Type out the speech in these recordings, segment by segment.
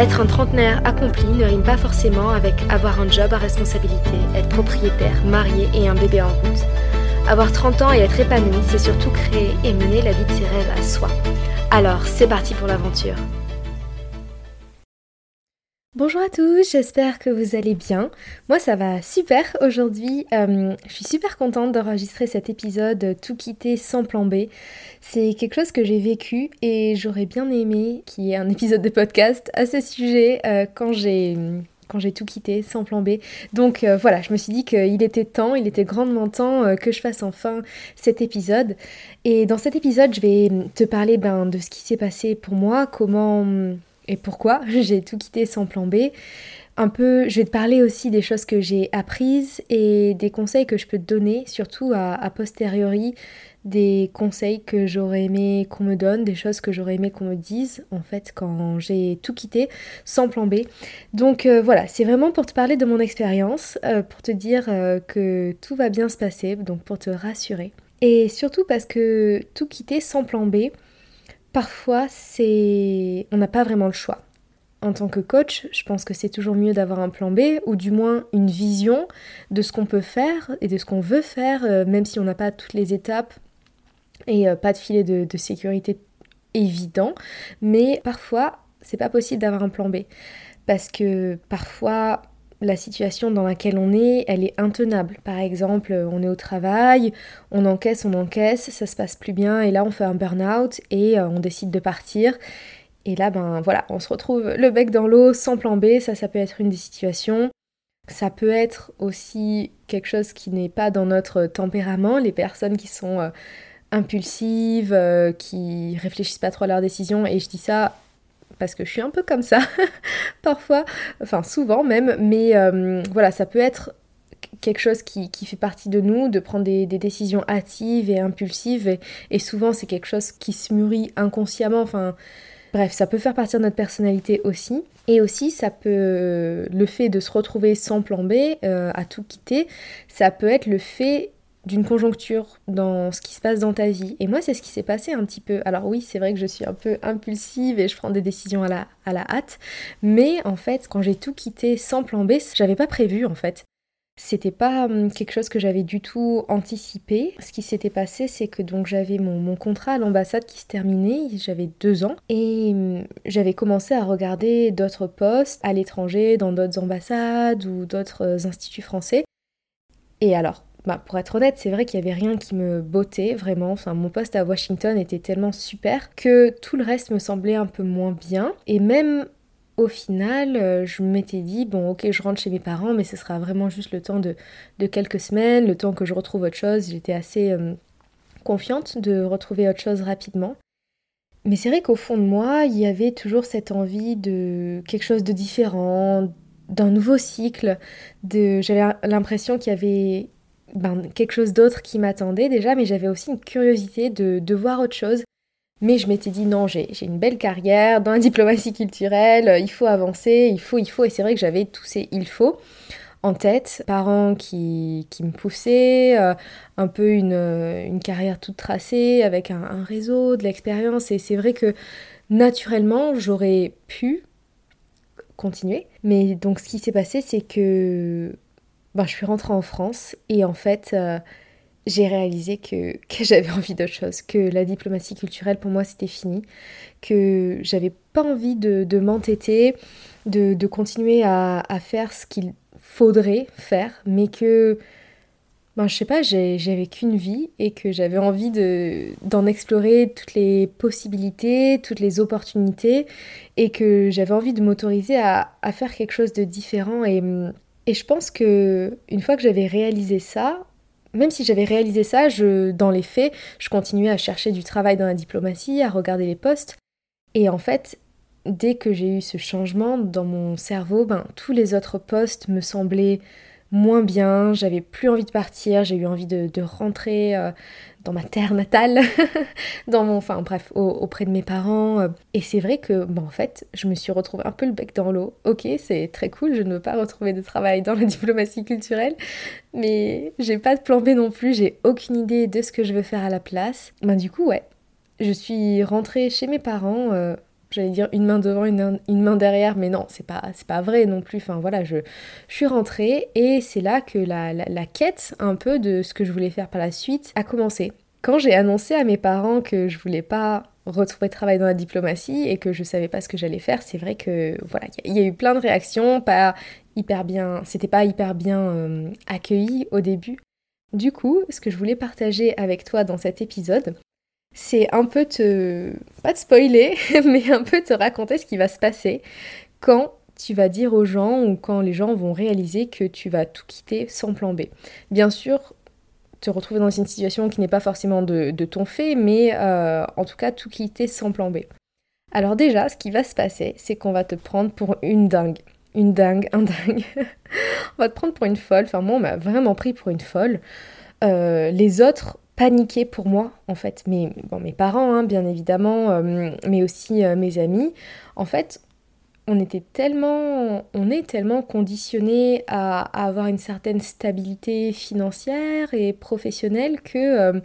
Être un trentenaire accompli ne rime pas forcément avec avoir un job à responsabilité, être propriétaire, marié et un bébé en route. Avoir 30 ans et être épanoui, c'est surtout créer et mener la vie de ses rêves à soi. Alors, c'est parti pour l'aventure. Bonjour à tous, j'espère que vous allez bien. Moi ça va super aujourd'hui. Euh, je suis super contente d'enregistrer cet épisode Tout quitter sans plan B. C'est quelque chose que j'ai vécu et j'aurais bien aimé qu'il y ait un épisode de podcast à ce sujet euh, quand j'ai tout quitté sans plan B. Donc euh, voilà, je me suis dit qu'il était temps, il était grandement temps que je fasse enfin cet épisode. Et dans cet épisode, je vais te parler ben, de ce qui s'est passé pour moi, comment et pourquoi j'ai tout quitté sans plan B. Un peu, je vais te parler aussi des choses que j'ai apprises et des conseils que je peux te donner, surtout à, posteriori, des conseils que j'aurais aimé qu'on me donne, des choses que j'aurais aimé qu'on me dise, en fait, quand j'ai tout quitté sans plan B. Donc euh, voilà, c'est vraiment pour te parler de mon expérience, euh, pour te dire euh, que tout va bien se passer, donc pour te rassurer. Et surtout parce que tout quitter sans plan B, Parfois, c'est on n'a pas vraiment le choix. En tant que coach, je pense que c'est toujours mieux d'avoir un plan B ou du moins une vision de ce qu'on peut faire et de ce qu'on veut faire, euh, même si on n'a pas toutes les étapes et euh, pas de filet de, de sécurité évident. Mais parfois, c'est pas possible d'avoir un plan B parce que parfois la situation dans laquelle on est, elle est intenable. Par exemple, on est au travail, on encaisse, on encaisse, ça se passe plus bien, et là on fait un burn-out et euh, on décide de partir. Et là, ben voilà, on se retrouve le bec dans l'eau, sans plan B, ça, ça peut être une des situations. Ça peut être aussi quelque chose qui n'est pas dans notre tempérament, les personnes qui sont euh, impulsives, euh, qui réfléchissent pas trop à leurs décisions, et je dis ça parce que je suis un peu comme ça parfois, enfin souvent même, mais euh, voilà, ça peut être quelque chose qui, fait partie de nous, de prendre des, décisions hâtives et impulsives, et, souvent c'est quelque chose qui se mûrit inconsciemment, enfin bref, ça peut faire partie de notre personnalité aussi. Et aussi, ça peut, le fait de se retrouver sans plan B, euh, à tout quitter, ça peut être le fait d'une conjoncture dans ce qui se passe dans ta vie. Et moi, c'est ce qui s'est passé un petit peu. Alors oui, c'est vrai que je suis un peu impulsive et je prends des décisions à la, à la hâte. Mais en fait, quand j'ai tout quitté sans plan B, j'avais pas prévu en fait. C'était pas hum, quelque chose que j'avais du tout anticipé. Ce qui s'était passé, c'est que donc j'avais mon, mon, contrat à l'ambassade qui se terminait, j'avais deux ans, et hum, j'avais commencé à regarder d'autres postes à l'étranger, dans d'autres ambassades ou d'autres euh, instituts français. Et alors, bah, pour être honnête, c'est vrai qu'il n'y avait rien qui me bottait vraiment. Enfin, mon poste à Washington était tellement super que tout le reste me semblait un peu moins bien. Et même au final, euh, je m'étais dit, bon ok, je rentre chez mes parents, mais ce sera vraiment juste le temps de, quelques semaines, le temps que je retrouve autre chose. J'étais assez euh, confiante de retrouver autre chose rapidement. Mais c'est vrai qu'au fond de moi, il y avait toujours cette envie de quelque chose de différent, d'un nouveau cycle. De... J'avais l'impression qu'il y avait ben, quelque chose d'autre qui m'attendait déjà, mais j'avais aussi une curiosité de, de voir autre chose. Mais je m'étais dit non, j'ai une belle carrière dans la diplomatie culturelle, euh, il faut avancer, il faut, il faut. Et c'est vrai que j'avais tous ces il faut en tête, parents qui, qui me poussaient, euh, un peu une, une, carrière toute tracée avec un réseau, de l'expérience. Et c'est vrai que naturellement, j'aurais pu continuer. Mais donc ce qui s'est passé, c'est que ben, je suis rentrée en France et en fait, euh, j'ai réalisé que, j'avais envie d'autre chose, que la diplomatie culturelle pour moi c'était fini, que j'avais pas envie de, m'entêter, de, continuer à, à faire ce qu'il faudrait faire, mais que, ben, je sais pas, j'avais qu'une vie et que j'avais envie d'en explorer toutes les possibilités, toutes les opportunités et que j'avais envie de m'autoriser à, à faire quelque chose de différent et et je pense que une fois que j'avais réalisé ça, même si j'avais réalisé ça, je, dans les faits, je continuais à chercher du travail dans la diplomatie, à regarder les postes. Et en fait, dès que j'ai eu ce changement dans mon cerveau, ben, tous les autres postes me semblaient moins bien, j'avais plus envie de partir, j'ai eu envie de, rentrer euh, dans ma terre natale, dans mon, enfin bref, auprès de mes parents. Euh. Et c'est vrai que, bon, en fait, je me suis retrouvée un peu le bec dans l'eau. Ok, c'est très cool, je ne veux pas retrouver de travail dans la diplomatie culturelle, mais j'ai pas de plan B non plus, j'ai aucune idée de ce que je veux faire à la place. Ben du coup, ouais, je suis rentrée chez mes parents. Euh, j'allais dire une main devant, une, main derrière, mais non, c'est pas, pas vrai non plus. Enfin voilà, je, je suis rentrée et c'est là que la, la, quête un peu de ce que je voulais faire par la suite a commencé. Quand j'ai annoncé à mes parents que je voulais pas retrouver travail dans la diplomatie et que je savais pas ce que j'allais faire, c'est vrai que voilà, il y, a eu plein de réactions, pas hyper bien, c'était pas hyper bien euh, accueilli au début. Du coup, ce que je voulais partager avec toi dans cet épisode, c'est un peu te... pas te spoiler, mais un peu te raconter ce qui va se passer quand tu vas dire aux gens ou quand les gens vont réaliser que tu vas tout quitter sans plan B. Bien sûr, te retrouver dans une situation qui n'est pas forcément de, ton fait, mais euh, en tout cas tout quitter sans plan B. Alors déjà, ce qui va se passer, c'est qu'on va te prendre pour une dingue. Une dingue, un dingue. on va te prendre pour une folle. Enfin, moi, on m'a vraiment pris pour une folle. Euh, les autres paniqué pour moi, en fait. Mes, bon, mes parents, hein, bien évidemment, euh, mais aussi euh, mes amis. En fait, on était tellement, on est tellement conditionné à, à, avoir une certaine stabilité financière et professionnelle que euh,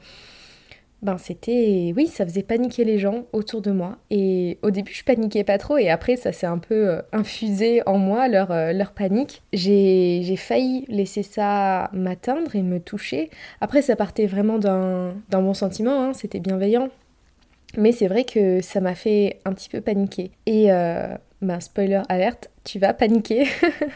ben c'était oui ça faisait paniquer les gens autour de moi. Et au début je paniquais pas trop. Et après ça s'est un peu euh, infusé en moi leur, euh, panique. J'ai failli laisser ça m'atteindre et me toucher. Après ça partait vraiment d'un bon sentiment hein, c'était bienveillant. Mais c'est vrai que ça m'a fait un petit peu paniquer. Et euh, ben spoiler alerte tu vas paniquer.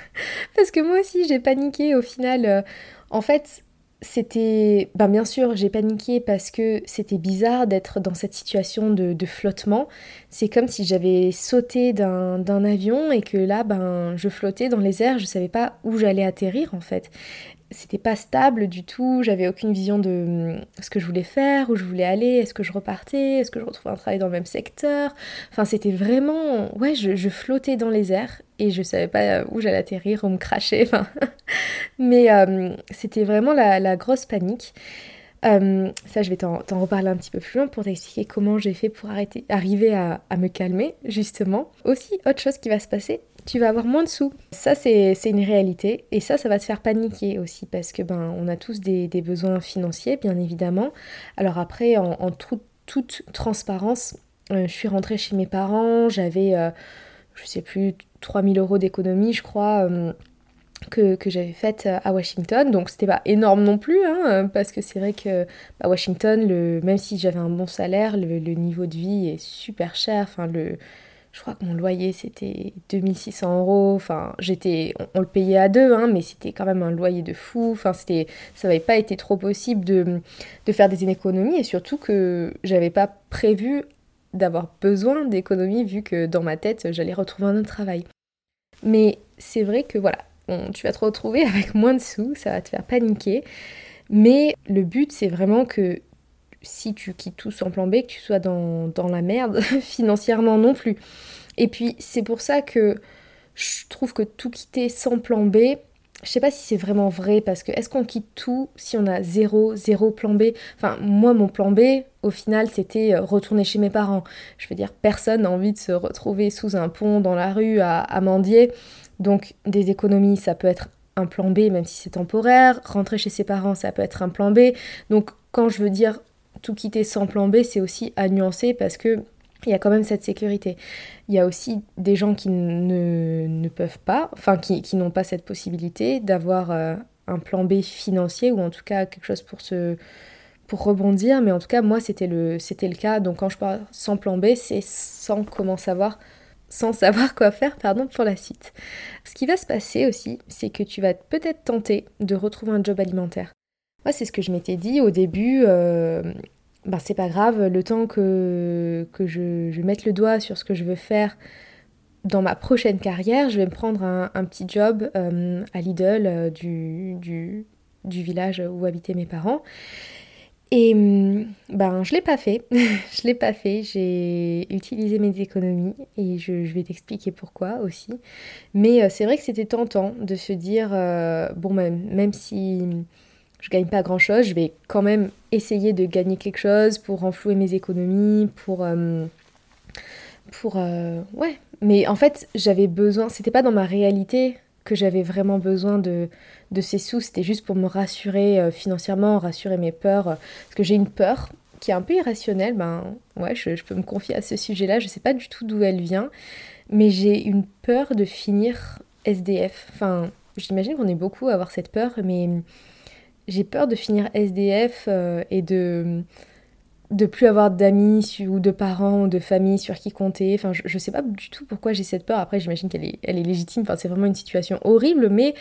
Parce que moi aussi j'ai paniqué au final. En fait c'était, ben bien sûr, j'ai paniqué parce que c'était bizarre d'être dans cette situation de, de flottement. C'est comme si j'avais sauté d'un avion et que là, ben, je flottais dans les airs, je savais pas où j'allais atterrir en fait c'était pas stable du tout, j'avais aucune vision de hum, ce que je voulais faire, où je voulais aller, est-ce que je repartais, est-ce que je retrouvais un travail dans le même secteur. Enfin, c'était vraiment. Ouais, je, flottais dans les airs et je savais pas où j'allais atterrir, ou me cracher. Enfin. Mais hum, c'était vraiment la, grosse panique. Hum, ça, je vais t'en reparler un petit peu plus loin pour t'expliquer comment j'ai fait pour arrêter, arriver à me calmer, justement. Aussi, autre chose qui va se passer, tu vas avoir moins de sous. Ça, c'est une réalité. Et ça, ça va te faire paniquer aussi parce que ben, on a tous des, besoins financiers, bien évidemment. Alors après, en, toute transparence, euh, je suis rentrée chez mes parents, j'avais, euh, je sais plus, 3000 euros d'économie, je crois. Euh, que, j'avais faite à Washington. Donc c'était pas énorme non plus, hein, parce que c'est vrai que à bah, Washington, le, même si j'avais un bon salaire, le, le, niveau de vie est super cher. Enfin, le, je crois que mon loyer c'était 2600 euros. Enfin, j'étais, on, le payait à deux, hein, mais c'était quand même un loyer de fou. Enfin, ça n'avait pas été trop possible de, de faire des économies et surtout que j'avais pas prévu d'avoir besoin d'économies vu que dans ma tête j'allais retrouver un autre travail. Mais c'est vrai que voilà, tu vas te retrouver avec moins de sous, ça va te faire paniquer. Mais le but c'est vraiment que si tu quittes tout sans plan B, que tu sois dans, la merde financièrement non plus. Et puis c'est pour ça que je trouve que tout quitter sans plan B, je sais pas si c'est vraiment vrai parce que est-ce qu'on quitte tout si on a zéro, zéro plan B? Enfin, moi, mon plan B, au final, c'était euh, retourner chez mes parents. Je veux dire, personne n'a envie de se retrouver sous un pont dans la rue à, à mendier. Donc, des économies, ça peut être un plan B, même si c'est temporaire. Rentrer chez ses parents, ça peut être un plan B. Donc, quand je veux dire tout quitter sans plan B, c'est aussi à nuancer parce que il y a quand même cette sécurité. Il y a aussi des gens qui ne, ne peuvent pas, enfin qui, qui n'ont pas cette possibilité d'avoir euh, un plan B financier ou en tout cas quelque chose pour se pour rebondir, mais en tout cas moi c'était le c'était le cas. Donc quand je parle sans plan B, c'est sans comment savoir sans savoir quoi faire pardon pour la suite. Ce qui va se passer aussi, c'est que tu vas peut-être tenter de retrouver un job alimentaire. C'est ce que je m'étais dit au début. Euh, ben, c'est pas grave, le temps que, je, je, mette le doigt sur ce que je veux faire dans ma prochaine carrière, je vais me prendre un, petit job euh, à Lidl euh, du, village où habitaient mes parents. Et hum, ben, je l'ai pas fait. je l'ai pas fait. J'ai utilisé mes économies et je, vais t'expliquer pourquoi aussi. Mais c'est vrai que c'était tentant de se dire bon, même si je gagne pas grand chose, je vais quand même essayer de gagner quelque chose pour renflouer mes économies, pour. Hum, pour. Euh, ouais. Mais en fait, j'avais besoin. C'était pas dans ma réalité que j'avais vraiment besoin de de ces sous, c'était juste pour me rassurer euh, financièrement, rassurer mes peurs, euh, parce que j'ai une peur qui est un peu irrationnelle, ben ouais, je, peux me confier à ce sujet-là, je sais pas du tout d'où elle vient, mais j'ai une peur de finir SDF. Enfin, j'imagine qu'on est beaucoup à avoir cette peur, mais j'ai peur de finir SDF euh, et de de plus avoir d'amis ou de parents ou de famille sur qui compter. Enfin, je, je sais pas du tout pourquoi j'ai cette peur. Après, j'imagine qu'elle est, elle est légitime. Enfin, c'est vraiment une situation horrible, mais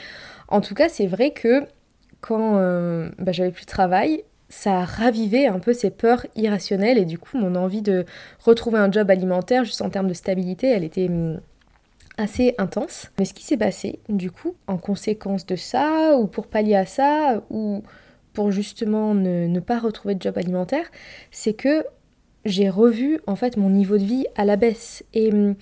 en tout cas, c'est vrai que quand euh, bah, j'avais plus de travail, ça a ravivé un peu ces peurs irrationnelles et du coup mon envie de retrouver un job alimentaire juste en termes de stabilité, elle était hum, assez intense. Mais ce qui s'est passé, du coup, en conséquence de ça, ou pour pallier à ça, ou pour justement ne, pas retrouver de job alimentaire, c'est que j'ai revu en fait mon niveau de vie à la baisse. Et hum,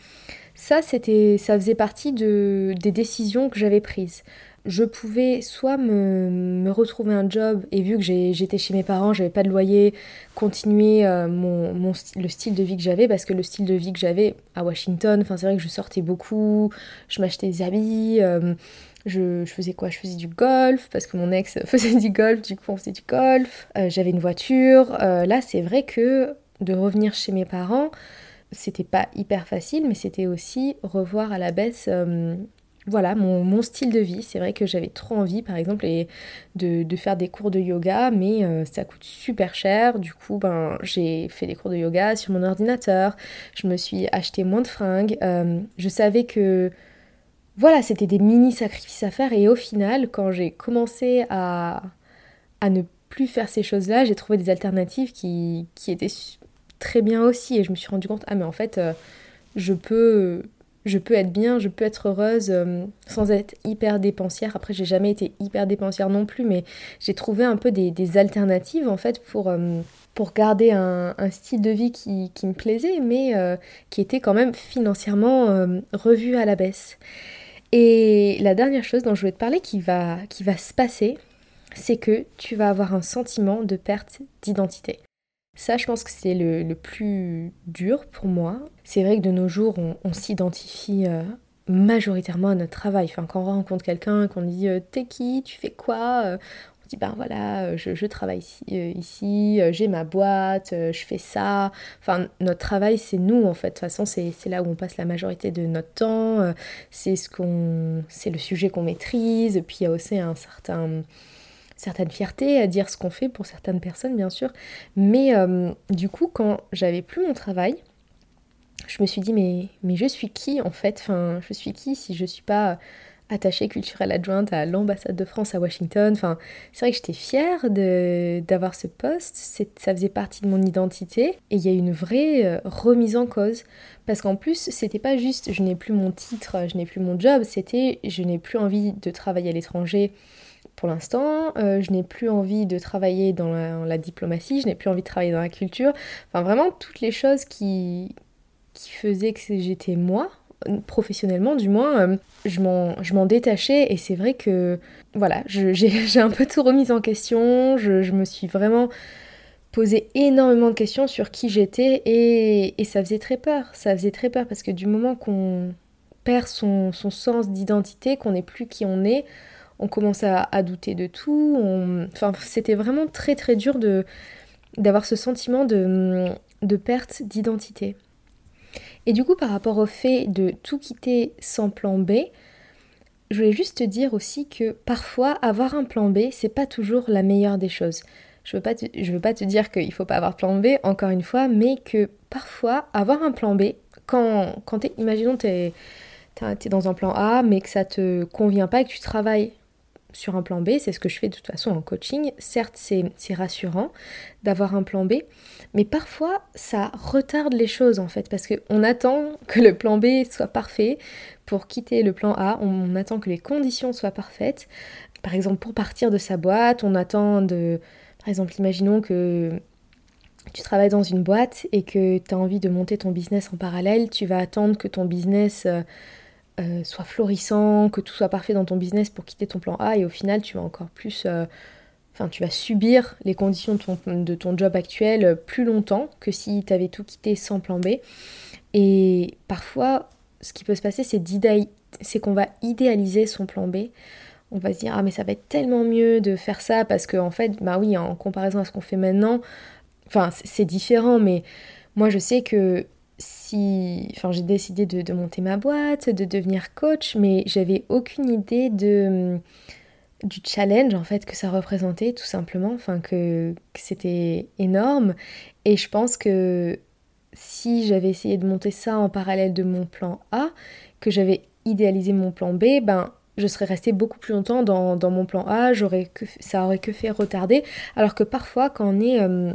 ça, c'était, ça faisait partie de, des décisions que j'avais prises je pouvais soit me, retrouver un job et vu que j'étais chez mes parents, j'avais pas de loyer, continuer euh, mon, le style de vie que j'avais parce que le style de vie que j'avais à Washington, c'est vrai que je sortais beaucoup, je m'achetais des habits, euh, je, faisais quoi? Je faisais du golf parce que mon ex faisait du golf, du coup on faisait du golf, euh, j'avais une voiture. là c'est vrai que de revenir chez mes parents, c'était pas hyper facile, mais c'était aussi revoir à la baisse voilà mon, style de vie. C'est vrai que j'avais trop envie, par exemple, de, faire des cours de yoga, mais euh, ça coûte super cher. Du coup, ben, j'ai fait des cours de yoga sur mon ordinateur. Je me suis acheté moins de fringues. Euh, je savais que, voilà, c'était des mini sacrifices à faire. Et au final, quand j'ai commencé à, ne plus faire ces choses-là, j'ai trouvé des alternatives qui, qui, étaient très bien aussi. Et je me suis rendu compte, ah mais en fait, euh, je peux je peux être bien, je peux être heureuse euh, sans être hyper dépensière. Après, j'ai jamais été hyper dépensière non plus, mais j'ai trouvé un peu des, alternatives en fait pour, euh, garder un, style de vie qui, me plaisait, mais euh, qui était quand même financièrement revu à la baisse. Et la dernière chose dont je voulais te parler qui va, qui va se passer, c'est que tu vas avoir un sentiment de perte d'identité. Ça, je pense que c'est le, plus dur pour moi. C'est vrai que de nos jours, on, s'identifie euh, majoritairement à notre travail. Enfin, quand on rencontre quelqu'un, qu'on dit euh, T'es qui? Tu fais quoi? Euh, On dit Ben voilà, je, travaille ici, j'ai ma boîte, je fais ça. Enfin, notre travail, c'est nous en fait. De toute façon, c'est là où on passe la majorité de notre temps. c'est ce qu'on, c'est le sujet qu'on maîtrise. Puis il y a aussi un certain certaine fierté à dire ce qu'on fait pour certaines personnes, bien sûr. Mais euh, du coup, quand j'avais plus mon travail, je me suis dit, mais, mais je suis qui en fait? Enfin, je suis qui si je suis pas attachée culturelle adjointe à l'ambassade de France à Washington? Enfin, c'est vrai que j'étais fière d'avoir ce poste, ça faisait partie de mon identité. Et il y a une vraie euh, remise en cause. Parce qu'en plus, c'était pas juste je n'ai plus mon titre, je n'ai plus mon job, c'était je n'ai plus envie de travailler à l'étranger pour l'instant. Euh, je n'ai plus envie de travailler dans la, diplomatie, je n'ai plus envie de travailler dans la culture. Enfin, vraiment, toutes les choses qui, qui faisaient que j'étais moi, professionnellement du moins, euh, je m'en détachais et c'est vrai que, voilà, j'ai un peu tout remis en question, je, me suis vraiment posé énormément de questions sur qui j'étais et, et, ça faisait très peur, ça faisait très peur parce que du moment qu'on perd son, son sens d'identité, qu'on n'est plus qui on est, on commençait à, douter de tout. C'était vraiment très très dur d'avoir ce sentiment de, perte d'identité. Et du coup, par rapport au fait de tout quitter sans plan B, je voulais juste te dire aussi que parfois avoir un plan B, c'est pas toujours la meilleure des choses. Je veux veux pas te dire qu'il faut pas avoir plan B, encore une fois, mais que parfois avoir un plan B, quand, quand es, imaginons t'es es dans un plan A, mais que ça te convient pas et que tu travailles sur un plan B, c'est ce que je fais de toute façon en coaching. Certes, c'est rassurant d'avoir un plan B, mais parfois ça retarde les choses en fait, parce qu'on attend que le plan B soit parfait pour quitter le plan A, on attend que les conditions soient parfaites. Par exemple, pour partir de sa boîte, on attend de Par exemple, imaginons que tu travailles dans une boîte et que tu as envie de monter ton business en parallèle, tu vas attendre que ton business euh, euh, soit florissant, que tout soit parfait dans ton business pour quitter ton plan A et au final tu vas encore plus... Euh, enfin, tu vas subir les conditions de ton, de ton job actuel plus longtemps que si tu avais tout quitté sans plan B. Et parfois, ce qui peut se passer, c'est qu'on va idéaliser son plan B on va se dire ah mais ça va être tellement mieux de faire ça parce que en fait bah oui en comparaison à ce qu'on fait maintenant Enfin, c'est différent, mais moi je sais que si. Enfin, j'ai décidé de, monter ma boîte, de devenir coach, mais j'avais aucune idée de du challenge en fait que ça représentait tout simplement, enfin que, c'était énorme. Et je pense que si j'avais essayé de monter ça en parallèle de mon plan A, que j'avais idéalisé mon plan B, ben je serais restée beaucoup plus longtemps dans, mon plan A, j'aurais que, ça aurait que fait retarder, alors que parfois quand on est euh,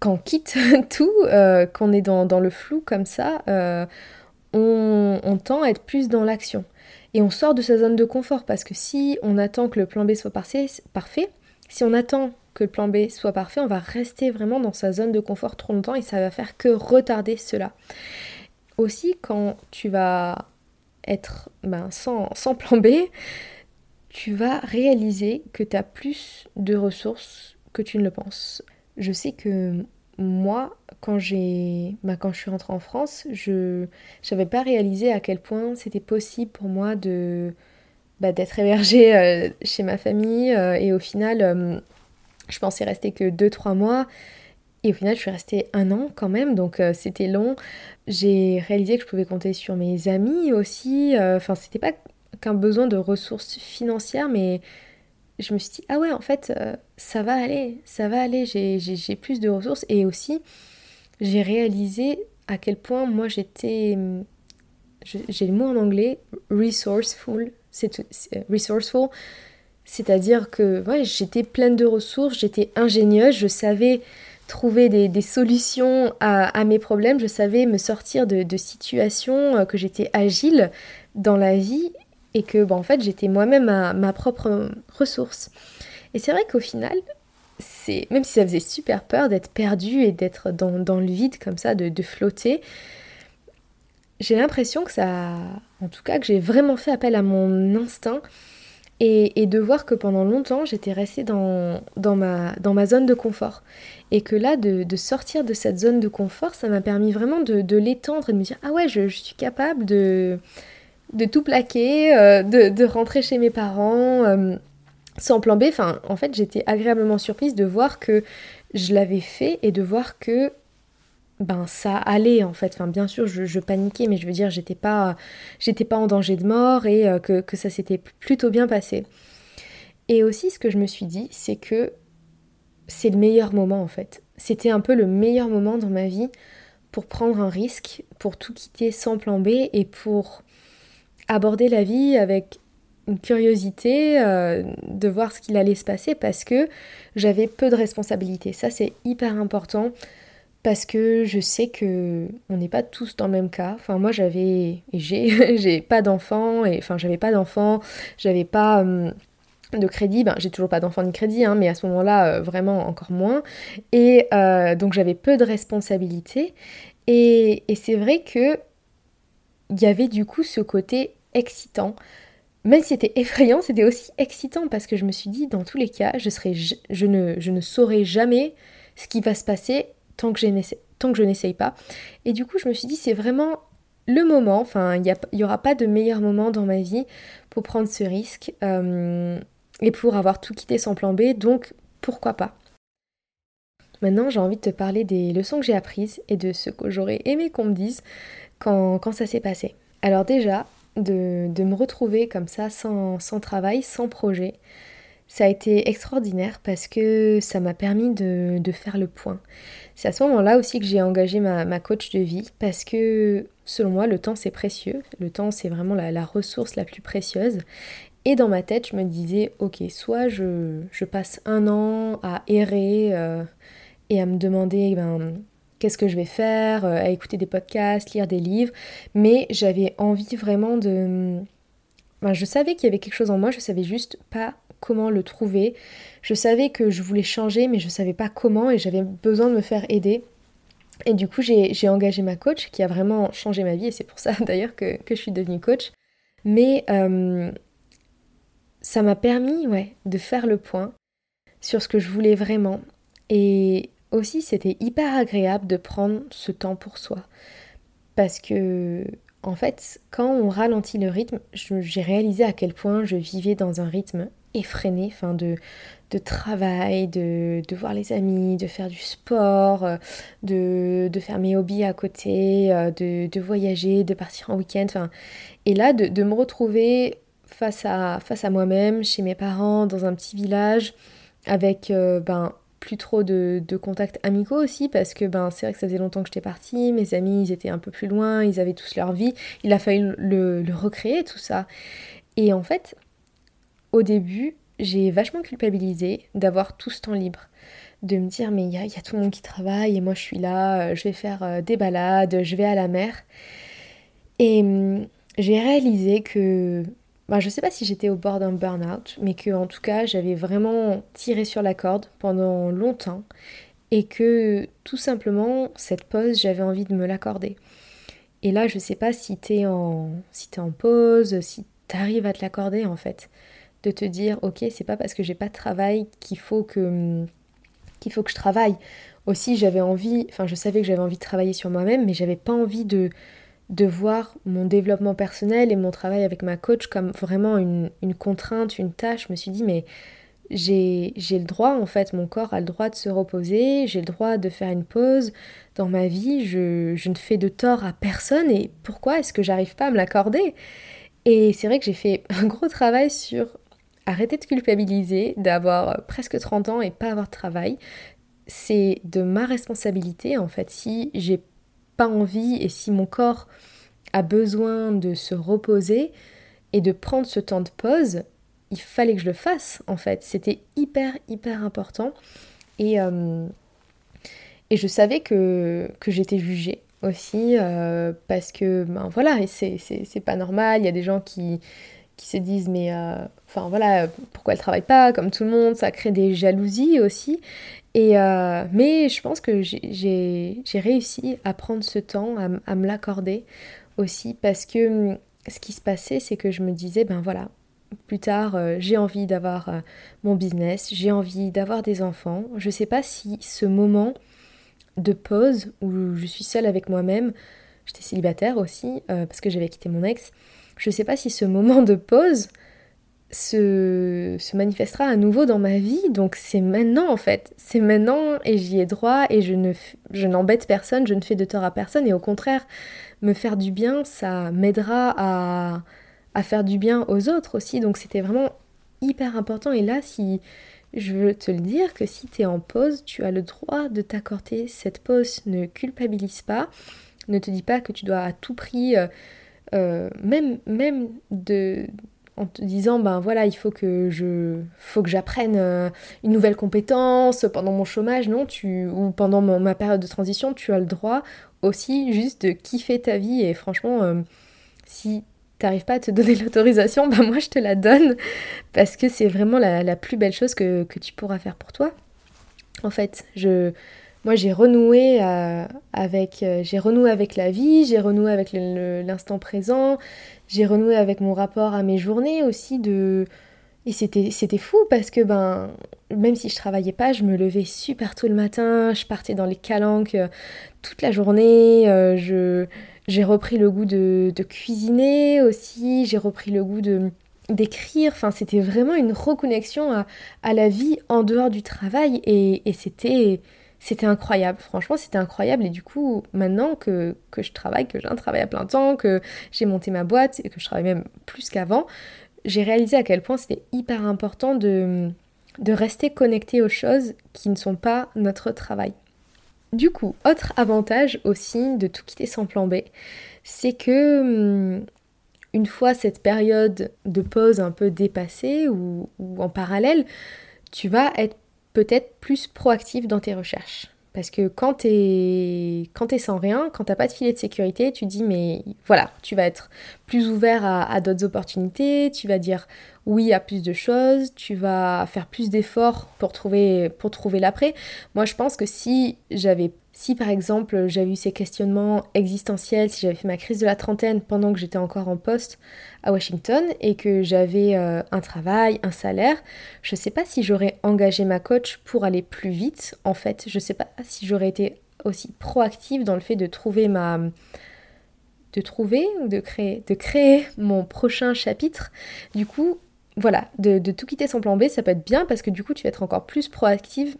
quand on quitte tout, euh, qu'on est dans, le flou comme ça, euh, on, tend à être plus dans l'action. Et on sort de sa zone de confort parce que si on attend que le plan B soit parfait, parfait, si on attend que le plan B soit parfait, on va rester vraiment dans sa zone de confort trop longtemps et ça va faire que retarder cela. Aussi, quand tu vas être ben, sans, sans plan B, tu vas réaliser que tu as plus de ressources que tu ne le penses je sais que moi, quand j'ai, bah, quand je suis rentrée en France, je n'avais pas réalisé à quel point c'était possible pour moi de bah, d'être hébergée euh, chez ma famille euh, et au final, euh, je pensais rester que 2-3 mois. Et au final, je suis restée un an quand même, donc c'était long. J'ai réalisé que je pouvais compter sur mes amis aussi. Enfin, c'était pas qu'un besoin de ressources financières, mais je me suis dit, ah ouais, en fait, euh, ça va aller, ça va aller, j'ai plus de ressources. Et aussi, j'ai réalisé à quel point moi j'étais, j'ai le mot en anglais, resourceful, c'est euh, resourceful, c'est-à-dire que ouais, j'étais pleine de ressources, j'étais ingénieuse, je savais trouver des, solutions à, mes problèmes, je savais me sortir de, de situations, euh, que j'étais agile dans la vie et que en fait j'étais moi-même ma, propre ressource. Et c'est vrai qu'au final, c'est même si ça faisait super peur d'être perdu et d'être dans, le vide comme ça, de, flotter, j'ai l'impression que ça, en tout cas, que j'ai vraiment fait appel à mon instinct et, de voir que pendant longtemps j'étais restée dans, dans, ma, dans ma zone de confort. Et que là, de, sortir de cette zone de confort, ça m'a permis vraiment de, l'étendre et de me dire Ah ouais, je suis capable de, de tout plaquer, euh, de, rentrer chez mes parents euh, sans plan B. Enfin, en fait, j'étais agréablement surprise de voir que je l'avais fait et de voir que ben ça allait en fait. Enfin, bien sûr, je, paniquais, mais je veux dire, j'étais pas, j'étais pas en danger de mort et euh, que, que ça s'était plutôt bien passé. Et aussi, ce que je me suis dit, c'est que c'est le meilleur moment en fait. C'était un peu le meilleur moment dans ma vie pour prendre un risque, pour tout quitter sans plan B et pour aborder la vie avec une curiosité euh, de voir ce qu'il allait se passer parce que j'avais peu de responsabilités. Ça c'est hyper important parce que je sais que on n'est pas tous dans le même cas. Enfin moi j'avais et j'ai j'ai pas d'enfants et enfin j'avais pas d'enfants, j'avais pas hum, de crédit, ben, j'ai toujours pas d'enfants ni crédit, hein, mais à ce moment-là, euh, vraiment encore moins. Et euh, donc j'avais peu de responsabilités. Et, et c'est vrai que il y avait du coup ce côté excitant. Même si c'était effrayant, c'était aussi excitant parce que je me suis dit, dans tous les cas, je, serai, je, ne, je ne saurai jamais ce qui va se passer tant que, tant que je n'essaye pas. Et du coup, je me suis dit, c'est vraiment le moment, enfin, il n'y aura pas de meilleur moment dans ma vie pour prendre ce risque euh, et pour avoir tout quitté sans plan B, donc pourquoi pas. Maintenant, j'ai envie de te parler des leçons que j'ai apprises et de ce que j'aurais aimé qu'on me dise quand, quand ça s'est passé. Alors déjà, de, me retrouver comme ça, sans, travail, sans projet. Ça a été extraordinaire parce que ça m'a permis de, faire le point. C'est à ce moment-là aussi que j'ai engagé ma, coach de vie parce que selon moi, le temps c'est précieux. Le temps c'est vraiment la, ressource la plus précieuse. Et dans ma tête, je me disais, ok, soit je, passe un an à errer euh, et à me demander ben, qu'est-ce que je vais faire, euh, à écouter des podcasts, lire des livres, mais j'avais envie vraiment de... je savais qu'il y avait quelque chose en moi, je savais juste pas comment le trouver. Je savais que je voulais changer, mais je savais pas comment et j'avais besoin de me faire aider. Et du coup, j'ai engagé ma coach qui a vraiment changé ma vie et c'est pour ça d'ailleurs que, je suis devenue coach. Mais euh, ça m'a permis ouais, de faire le point sur ce que je voulais vraiment. Et aussi, c'était hyper agréable de prendre ce temps pour soi. Parce que, en fait, quand on ralentit le rythme, j'ai réalisé à quel point je vivais dans un rythme effréné, de, de travail, de, de, voir les amis, de faire du sport, euh, de, de faire mes hobbies à côté, euh, de, voyager, de partir en week-end. Et là, de, de, me retrouver face à, face à moi-même, chez mes parents, dans un petit village, avec euh, ben, plus trop de, de, contacts amicaux aussi, parce que ben, c'est vrai que ça faisait longtemps que j'étais partie, mes amis ils étaient un peu plus loin, ils avaient tous leur vie, il a fallu le, recréer tout ça. Et en fait, au début, j'ai vachement culpabilisé d'avoir tout ce temps libre. De me dire, mais il y, y a, tout le monde qui travaille et moi je suis là, euh, je vais faire euh, des balades, je vais à la mer. Et hum, j'ai réalisé que, bah, je sais pas si j'étais au bord d'un burn-out, mais que en tout cas j'avais vraiment tiré sur la corde pendant longtemps et que tout simplement cette pause j'avais envie de me l'accorder. Et là je sais pas si t'es en, si es en pause, si t'arrives à te l'accorder en fait de te dire ok c'est pas parce que j'ai pas de travail qu'il faut que qu'il faut que je travaille aussi j'avais envie enfin je savais que j'avais envie de travailler sur moi-même mais j'avais pas envie de de voir mon développement personnel et mon travail avec ma coach comme vraiment une, contrainte, une tâche. Je me suis dit, mais j'ai le droit, en fait, mon corps a le droit de se reposer, j'ai le droit de faire une pause dans ma vie, je, ne fais de tort à personne et pourquoi est-ce que j'arrive pas à me l'accorder? Et c'est vrai que j'ai fait un gros travail sur arrêter de culpabiliser d'avoir presque 30 ans et pas avoir de travail. C'est de ma responsabilité en fait. Si j'ai envie et si mon corps a besoin de se reposer et de prendre ce temps de pause, il fallait que je le fasse en fait. C'était hyper hyper important et, euh, et je savais que, que j'étais jugée aussi euh, parce que ben voilà c'est pas normal il y a des gens qui qui se disent mais euh, enfin voilà pourquoi elle travaille pas comme tout le monde ça crée des jalousies aussi. Et euh, mais je pense que j'ai réussi à prendre ce temps à, me l'accorder aussi parce que hum, ce qui se passait c'est que je me disais ben voilà plus tard euh, j'ai envie d'avoir mon business j'ai envie d'avoir des enfants. Je sais pas si ce moment de pause où je suis seule avec moi-même j'étais célibataire aussi parce que j'avais quitté mon ex je ne sais pas si ce moment de pause se, manifestera à nouveau dans ma vie. Donc c'est maintenant en fait. C'est maintenant et j'y ai droit et je, ne, je n'embête personne, je ne fais de tort à personne. Et au contraire, me faire du bien, ça m'aidera à, à faire du bien aux autres aussi. Donc c'était vraiment hyper important. Et là, si je veux te le dire, que si tu es en pause, tu as le droit de t'accorder cette pause. Ne culpabilise pas. Ne te dis pas que tu dois à tout prix... Euh, euh, même, même de, en te disant ben voilà il faut que je faut que j'apprenne euh, une nouvelle compétence pendant mon chômage non tu ou pendant ma période de transition tu as le droit aussi juste de kiffer ta vie. Et franchement euh, si t'arrives pas à te donner l'autorisation ben moi je te la donne parce que c'est vraiment la, la, plus belle chose que, que tu pourras faire pour toi. En fait je moi j'ai renoué euh, avec euh, j'ai renoué avec la vie, j'ai renoué avec l'instant présent, j'ai renoué avec mon rapport à mes journées aussi de et c'était c'était fou parce que ben même si je travaillais pas, je me levais super tôt le matin, je partais dans les calanques euh, toute la journée, je j'ai repris le goût de, de cuisiner aussi, j'ai repris le goût de d'écrire, enfin c'était vraiment une reconnexion à, à, la vie en dehors du travail et, et c'était c'était incroyable, franchement c'était incroyable et du coup maintenant que, je travaille, que j'ai un travail à plein temps, que j'ai monté ma boîte et que je travaille même plus qu'avant, j'ai réalisé à quel point c'était hyper important de, de rester connecté aux choses qui ne sont pas notre travail. Du coup, autre avantage aussi de tout quitter sans plan B, c'est que hum, une fois cette période de pause un peu dépassée ou, ou en parallèle, tu vas être peut-être plus proactif dans tes recherches. Parce que quand t'es es sans rien, quand t'as pas de filet de sécurité, tu dis mais voilà, tu vas être plus ouvert à, d'autres opportunités, tu vas dire oui à plus de choses, tu vas faire plus d'efforts pour trouver pour trouver l'après. Moi je pense que si j'avais si par exemple j'avais eu ces questionnements existentiels, si j'avais fait ma crise de la trentaine pendant que j'étais encore en poste à Washington et que j'avais euh, un travail, un salaire, je sais pas si j'aurais engagé ma coach pour aller plus vite en fait. Je sais pas si j'aurais été aussi proactive dans le fait de trouver ma de trouver ou de créer de créer mon prochain chapitre. Du coup, voilà, de, de tout quitter son plan B, ça peut être bien parce que du coup tu vas être encore plus proactive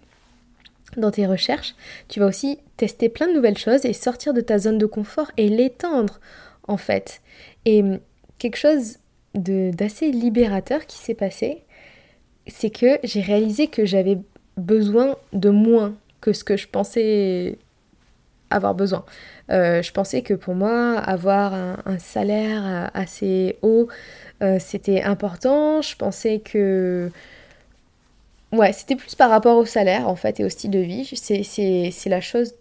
dans tes recherches, tu vas aussi tester plein de nouvelles choses et sortir de ta zone de confort et l'étendre en fait. Et hum, quelque chose d'assez libérateur qui s'est passé, c'est que j'ai réalisé que j'avais besoin de moins que ce que je pensais avoir besoin. Euh, je pensais que pour moi, avoir un, salaire assez haut, euh, c'était important. Je pensais que Ouais, c'était plus par rapport au salaire en fait et au style de vie. C'est la chose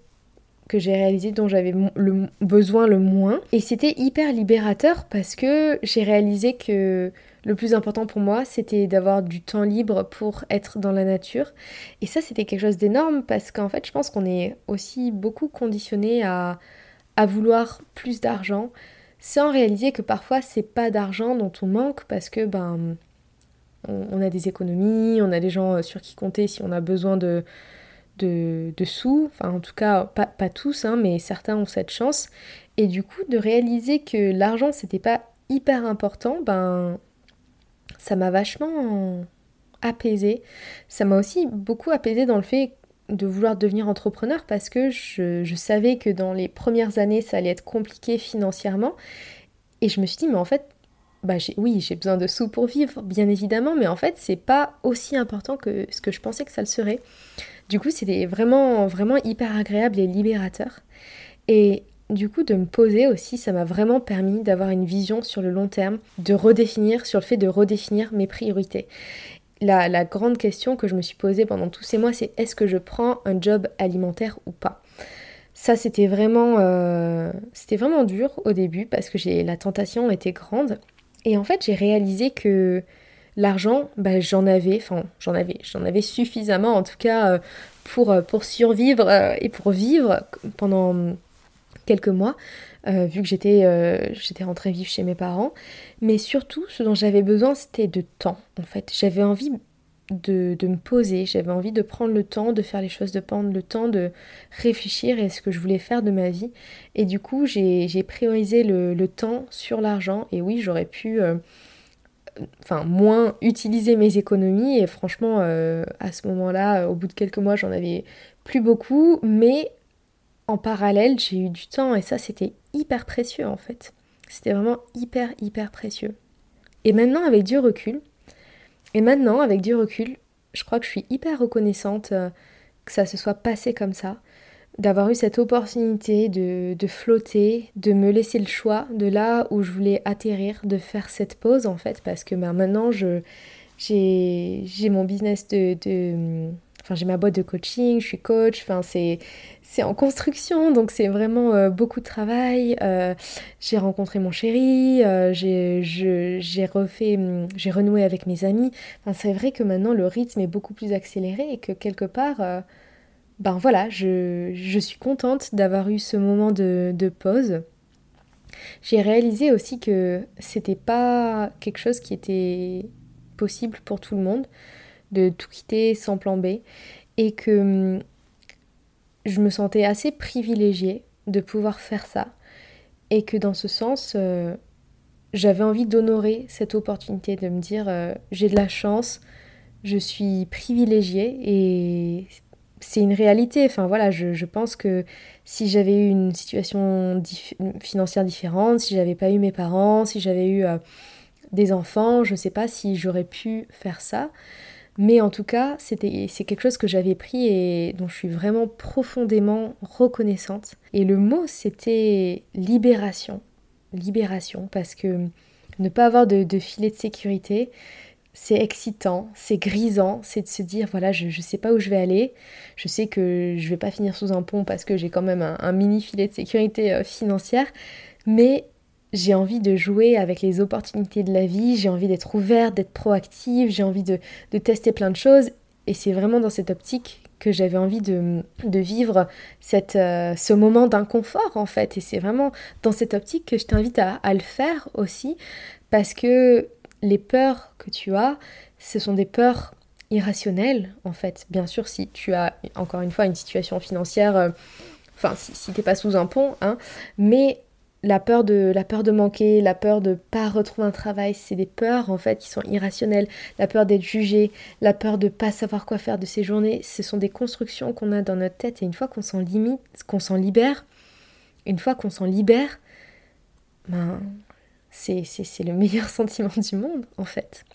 que j'ai réalisée dont j'avais le besoin le moins. Et c'était hyper libérateur parce que j'ai réalisé que le plus important pour moi, c'était d'avoir du temps libre pour être dans la nature. Et ça, c'était quelque chose d'énorme parce qu'en fait, je pense qu'on est aussi beaucoup conditionné à, à vouloir plus d'argent sans réaliser que parfois, c'est pas d'argent dont on manque parce que ben on, a des économies, on a des gens euh, sur qui compter si on a besoin de, de, sous, enfin en tout cas pas, tous, hein, mais certains ont cette chance. Et du coup, de réaliser que l'argent c'était pas hyper important, ben ça m'a vachement apaisé. Ça m'a aussi beaucoup apaisé dans le fait de vouloir devenir entrepreneur parce que je, je, savais que dans les premières années ça allait être compliqué financièrement. Et je me suis dit, mais en fait, bah oui, j'ai besoin de sous pour vivre, bien évidemment, mais en fait, c'est pas aussi important que ce que je pensais que ça le serait. Du coup, c'était vraiment, vraiment hyper agréable et libérateur. Et du coup, de me poser aussi, ça m'a vraiment permis d'avoir une vision sur le long terme, de redéfinir, sur le fait de redéfinir mes priorités. La, la grande question que je me suis posée pendant tous ces mois, c'est est-ce que je prends un job alimentaire ou pas? Ça, c'était vraiment, euh, c'était vraiment dur au début parce que la tentation était grande. Et en fait, j'ai réalisé que l'argent, bah, j'en avais, enfin j'en avais, j'en avais suffisamment en tout cas euh, pour, euh, pour survivre euh, et pour vivre pendant quelques mois, vu que j'étais j'étais rentrée vivre chez mes parents. Mais surtout, ce dont j'avais besoin, c'était de temps, en fait. J'avais envie de, de, me poser, j'avais envie de prendre le temps de faire les choses, de prendre le temps de réfléchir à ce que je voulais faire de ma vie. Et du coup, j'ai priorisé le, le, temps sur l'argent. Et oui, j'aurais pu, euh, enfin, moins utiliser mes économies. Et franchement, euh, à ce moment-là, au bout de quelques mois, j'en avais plus beaucoup. Mais en parallèle, j'ai eu du temps. Et ça, c'était hyper précieux en fait. C'était vraiment hyper, hyper précieux. Et maintenant, avec du recul, et maintenant, avec du recul, je crois que je suis hyper reconnaissante euh, que ça se soit passé comme ça, d'avoir eu cette opportunité de, de, flotter, de me laisser le choix de là où je voulais atterrir, de faire cette pause en fait, parce que ben, maintenant je, j'ai, j'ai mon business de, de Enfin, j'ai ma boîte de coaching, je suis coach, enfin, c'est, c'est en construction, donc c'est vraiment euh, beaucoup de travail. Euh, j'ai rencontré mon chéri, euh, j'ai, refait, hum, j'ai renoué avec mes amis. Enfin, c'est vrai que maintenant le rythme est beaucoup plus accéléré et que quelque part, ben voilà, je, je, suis contente d'avoir eu ce moment de, de pause. J'ai réalisé aussi que c'était pas quelque chose qui était possible pour tout le monde de tout quitter sans plan B et que hum, je me sentais assez privilégiée de pouvoir faire ça et que dans ce sens euh, j'avais envie d'honorer cette opportunité de me dire euh, j'ai de la chance je suis privilégiée et c'est une réalité. Enfin voilà je, pense que si j'avais eu une situation financière différente si j'avais pas eu mes parents si j'avais eu euh, des enfants je sais pas si j'aurais pu faire ça mais en tout cas, c'est quelque chose que j'avais pris et dont je suis vraiment profondément reconnaissante. Et le mot, c'était libération. Libération, parce que ne pas avoir de, filet de sécurité, c'est excitant, c'est grisant, c'est de se dire voilà, je, ne sais pas où je vais aller, je sais que je vais pas finir sous un pont parce que j'ai quand même un, mini filet de sécurité euh, financière, mais j'ai envie de jouer avec les opportunités de la vie, j'ai envie d'être ouverte, d'être proactive, j'ai envie de, tester plein de choses, et c'est vraiment dans cette optique que j'avais envie de, vivre cette, euh, ce moment d'inconfort en fait, et c'est vraiment dans cette optique que je t'invite à, à le faire aussi, parce que les peurs que tu as, ce sont des peurs irrationnelles en fait. Bien sûr, si tu as encore une fois une situation financière, euh, enfin si, si t'es pas sous un pont, hein, mais la peur de la peur de manquer, la peur de pas retrouver un travail, c'est des peurs en fait qui sont irrationnelles. La peur d'être jugé, la peur de pas savoir quoi faire de ses journées, ce sont des constructions qu'on a dans notre tête et une fois qu'on s'en limite, qu'on s'en libère, une fois qu'on s'en libère, ben c'est le meilleur sentiment du monde, en fait.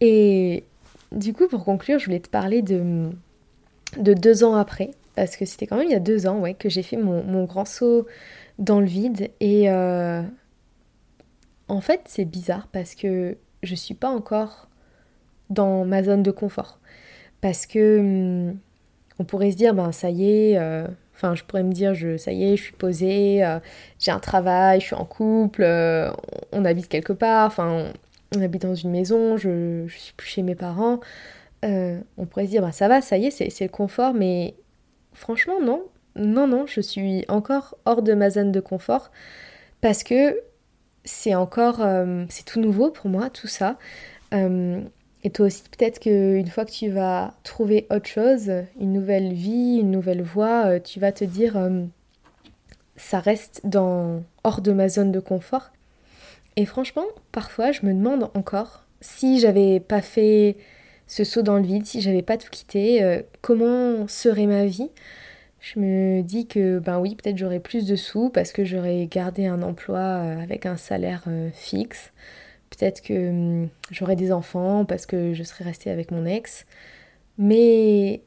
Et du coup, pour conclure, je voulais te parler de, de deux ans après, parce que c'était quand même il y a deux ans ouais, que j'ai fait mon, grand saut dans le vide. Et euh, en fait, c'est bizarre parce que je suis pas encore dans ma zone de confort. Parce que hum, on pourrait se dire, ben ça y est, euh, Enfin, je pourrais me dire, je, ça y est, je suis posée, euh, j'ai un travail, je suis en couple, on habite quelque part, enfin, on, habite dans une maison, je, je suis plus chez mes parents. On pourrait se dire, bah, ça va, ça y est, c'est le confort, mais franchement, non. Non, non, je suis encore hors de ma zone de confort parce que c'est encore, c'est tout nouveau pour moi, tout ça. Et toi aussi, peut-être qu'une fois que tu vas trouver autre chose, une nouvelle vie, une nouvelle voie, euh, tu vas te dire euh, ça reste dans hors de ma zone de confort. Et franchement, parfois, je me demande encore si j'avais pas fait ce saut dans le vide, si j'avais pas tout quitté, euh, comment serait ma vie? Je me dis que ben oui, peut-être j'aurais plus de sous parce que j'aurais gardé un emploi avec un salaire fixe. Peut-être que hum, j'aurais des enfants parce que je serais restée avec mon ex. Mais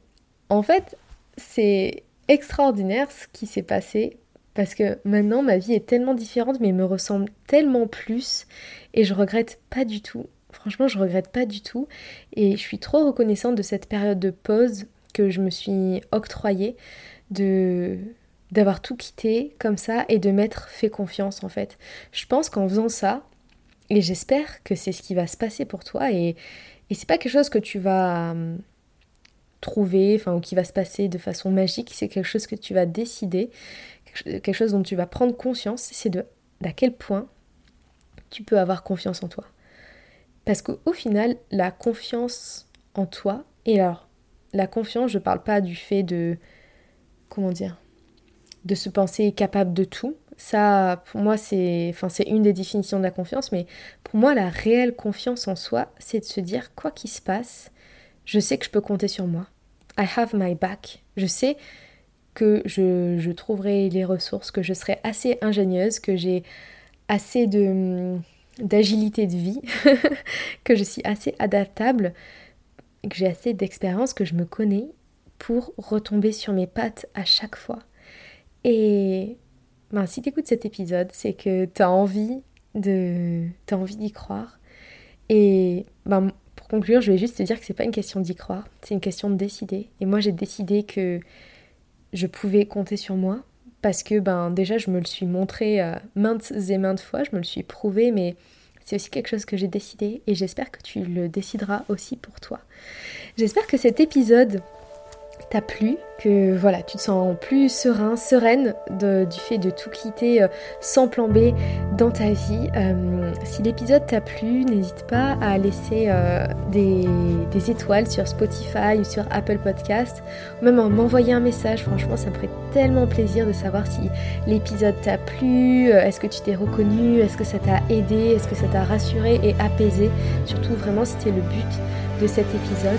en fait, c'est extraordinaire ce qui s'est passé parce que maintenant ma vie est tellement différente mais me ressemble tellement plus et je regrette pas du tout. Franchement, je regrette pas du tout et je suis trop reconnaissante de cette période de pause que je me suis octroyée d'avoir tout quitté comme ça et de m'être fait confiance en fait. Je pense qu'en faisant ça, et j'espère que c'est ce qui va se passer pour toi et, et c'est pas quelque chose que tu vas hum, trouver, enfin, ou qui va se passer de façon magique, c'est quelque chose que tu vas décider, quelque chose dont tu vas prendre conscience, c'est d'à quel point tu peux avoir confiance en toi. Parce qu'au final, la confiance en toi, et alors, la confiance, je parle pas du fait de, comment dire, de se penser capable de tout, ça, pour moi, c'est enfin, une des définitions de la confiance, mais pour moi, la réelle confiance en soi, c'est de se dire, quoi qu'il se passe, je sais que je peux compter sur moi. I have my back. Je sais que je, je trouverai les ressources, que je serai assez ingénieuse, que j'ai assez de d'agilité de vie, que je suis assez adaptable, que j'ai assez d'expérience, que je me connais pour retomber sur mes pattes à chaque fois. Et ben, si tu écoutes cet épisode, c'est que tu as envie de d'y croire. Et ben, pour conclure, je vais juste te dire que c'est pas une question d'y croire, c'est une question de décider. Et moi, j'ai décidé que je pouvais compter sur moi parce que ben déjà je me le suis montré euh, maintes et maintes fois, je me le suis prouvé, mais c'est aussi quelque chose que j'ai décidé et j'espère que tu le décideras aussi pour toi. J'espère que cet épisode t'a plu, que voilà, tu te sens plus serein, sereine du fait de tout quitter euh, sans plan B dans ta vie. Euh, si l'épisode t'a plu, n'hésite pas à laisser euh, des, étoiles sur Spotify ou sur Apple Podcast, ou même à m'envoyer un message. Franchement, ça me ferait tellement plaisir de savoir si l'épisode t'a plu, est-ce que tu t'es reconnu, est-ce que ça t'a aidé, est-ce que ça t'a rassuré et apaisé. Surtout, vraiment, c'était le but de cet épisode.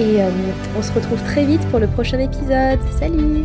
Et euh, on se retrouve très vite pour le prochain épisode. Salut